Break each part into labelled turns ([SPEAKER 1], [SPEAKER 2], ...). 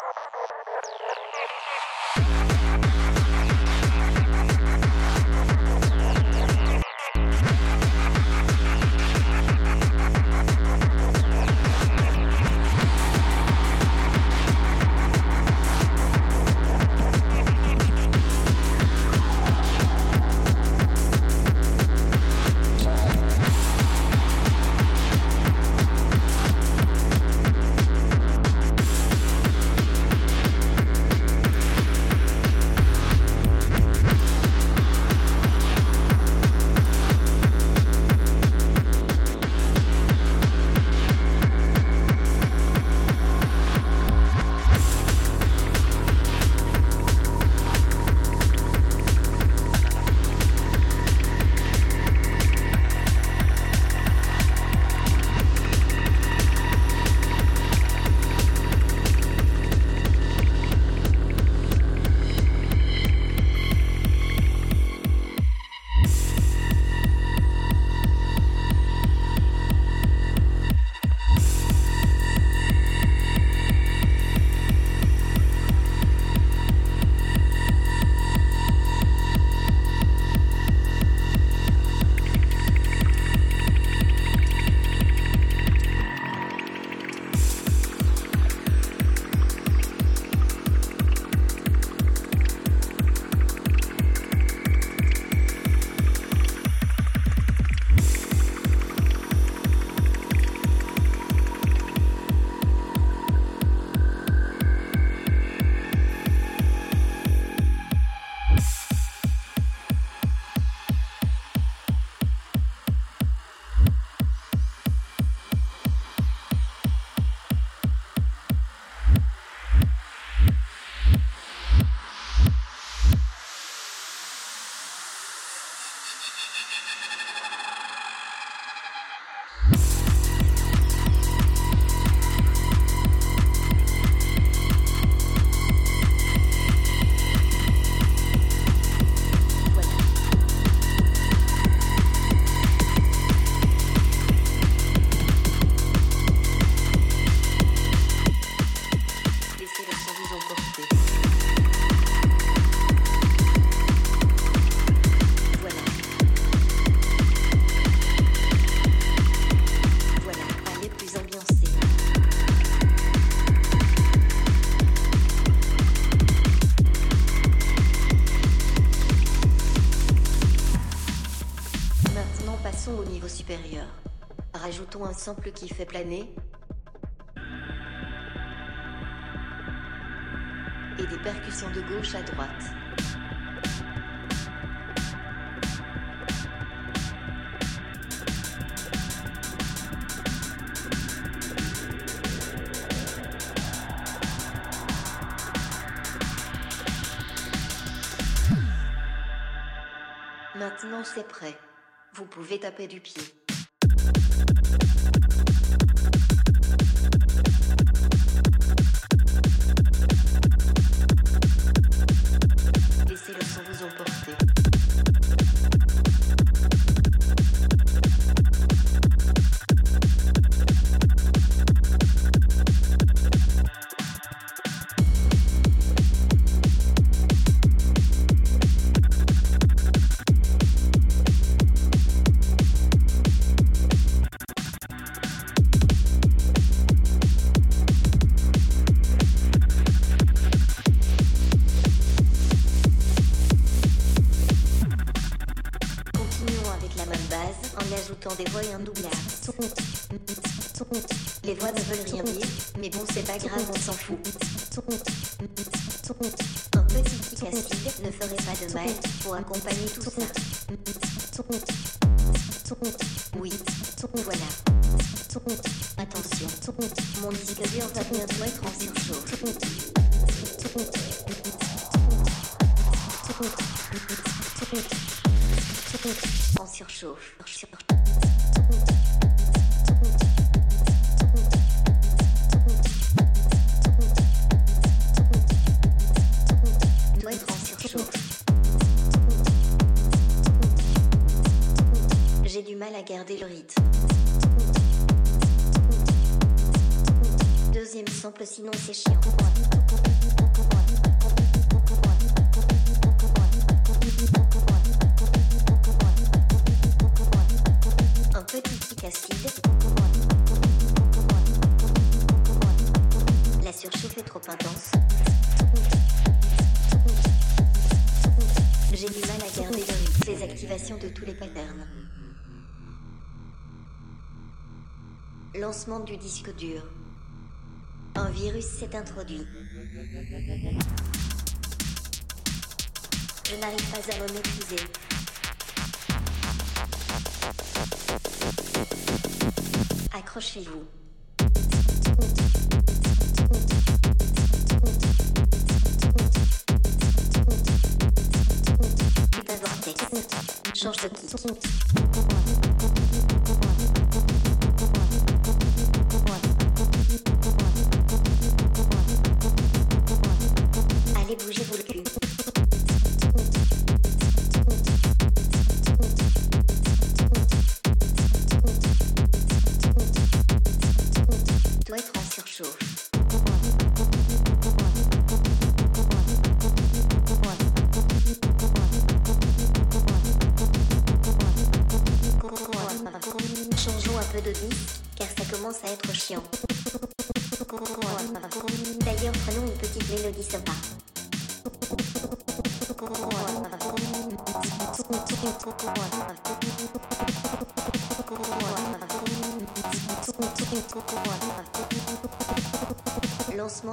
[SPEAKER 1] you un sample qui fait planer. Et des percussions de gauche à droite. Maintenant c'est prêt. Vous pouvez taper du pied. garder. Deuxième sample, sinon c'est chiant. Un petit kick. La surchauffe est trop intense. J'ai du mal à garder le rythme. Les de tous les patterns. Lancement du disque dur. Un virus s'est introduit. Je n'arrive pas à le maîtriser. Accrochez-vous. Change de kit.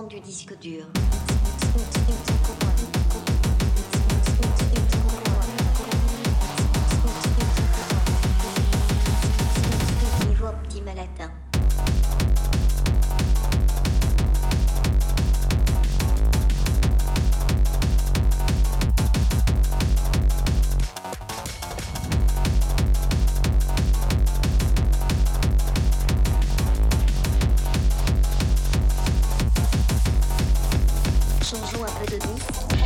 [SPEAKER 1] du disque dur. changeons un peu de.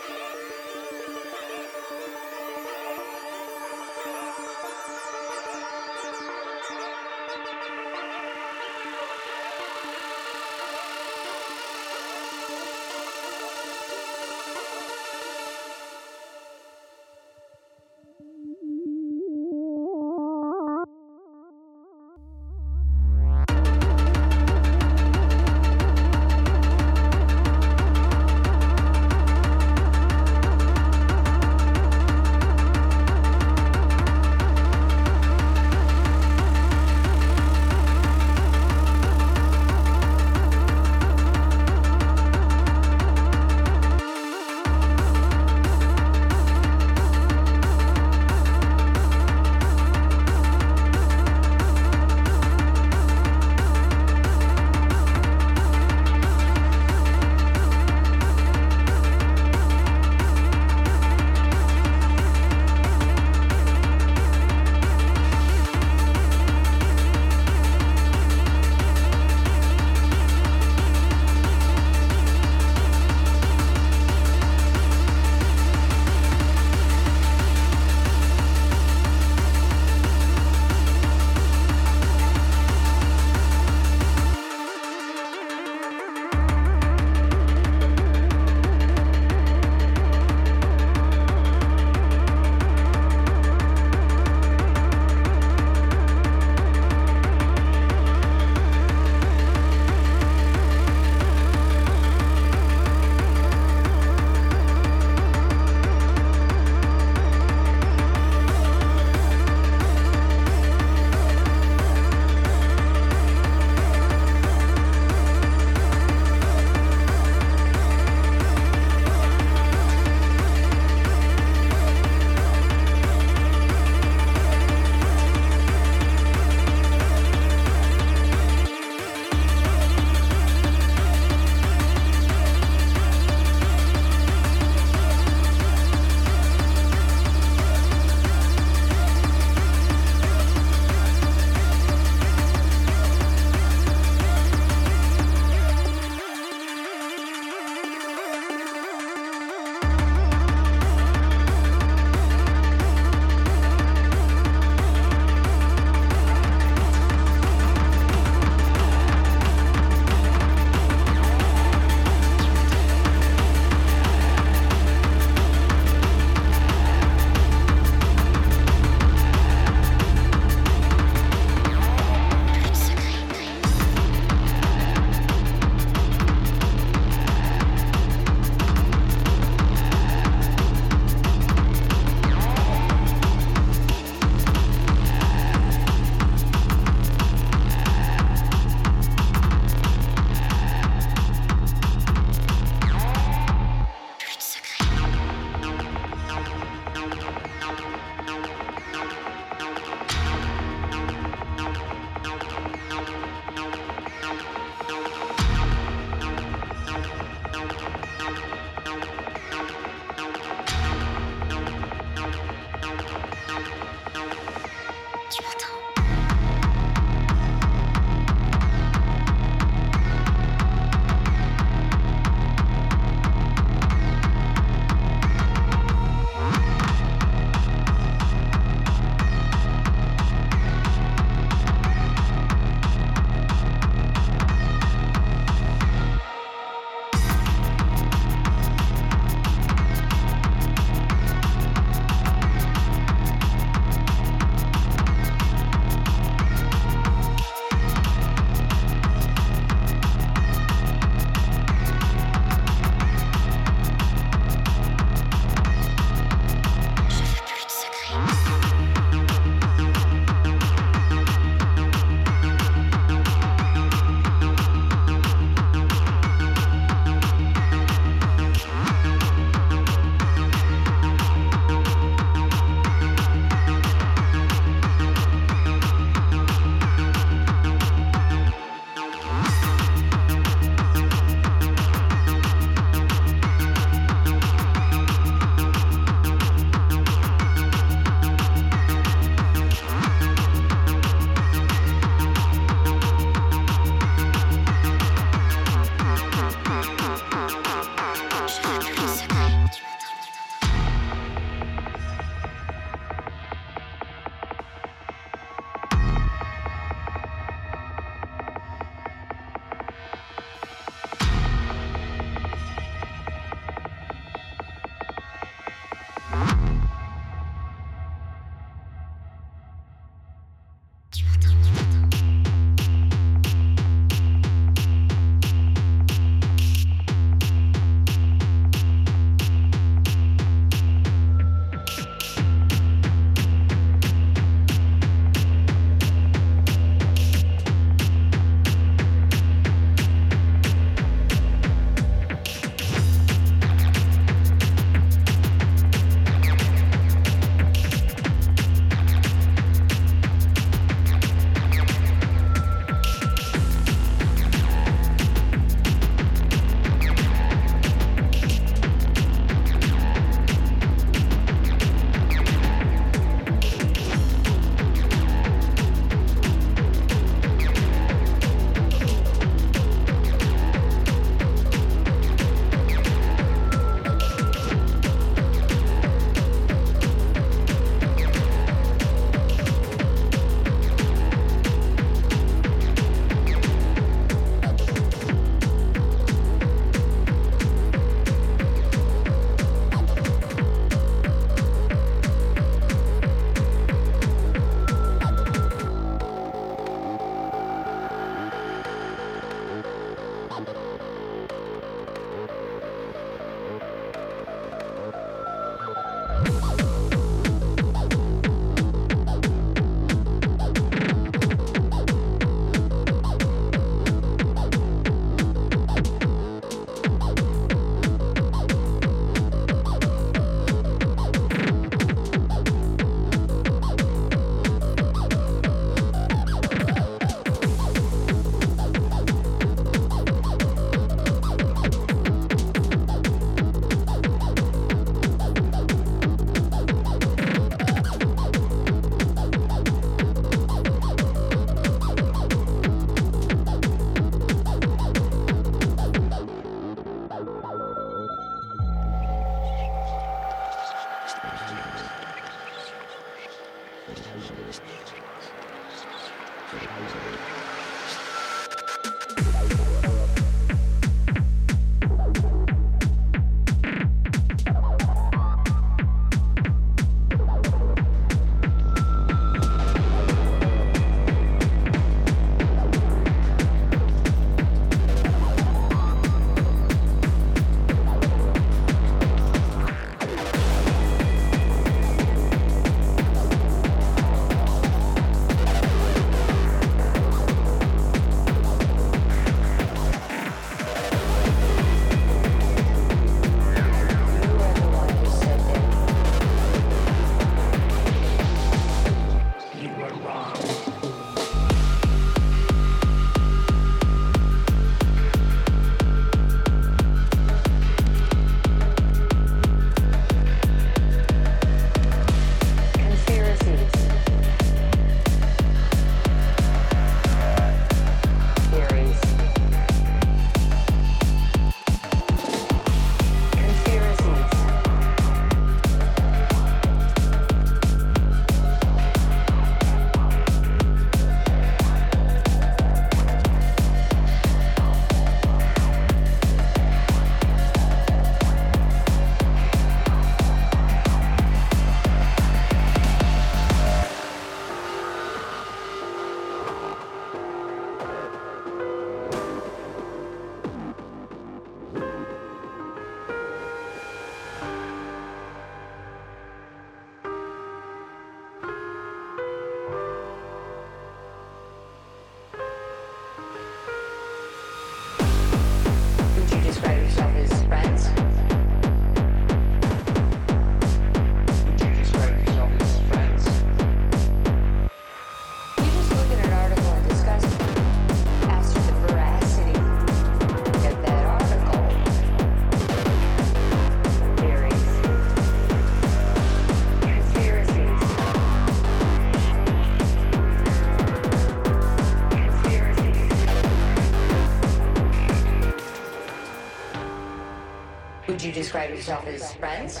[SPEAKER 2] Describe yourself as friends?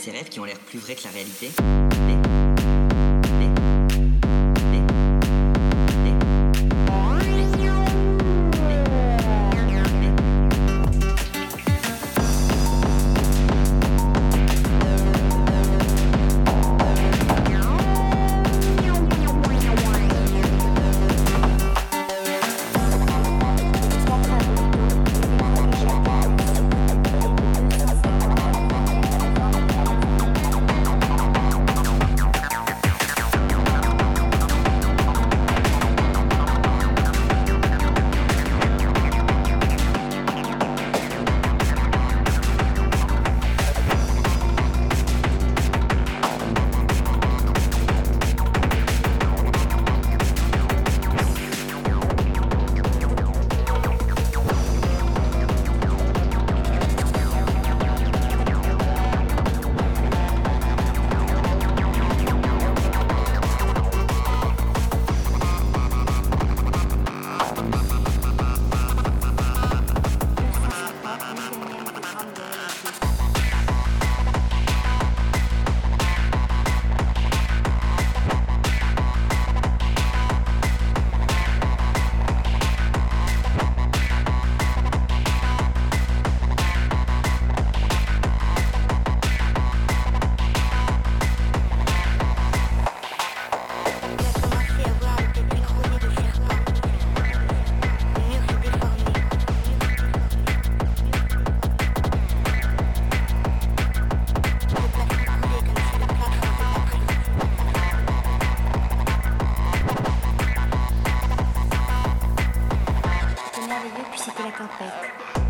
[SPEAKER 3] Ces rêves qui ont l'air plus vrais que la réalité
[SPEAKER 1] c'était la tempête.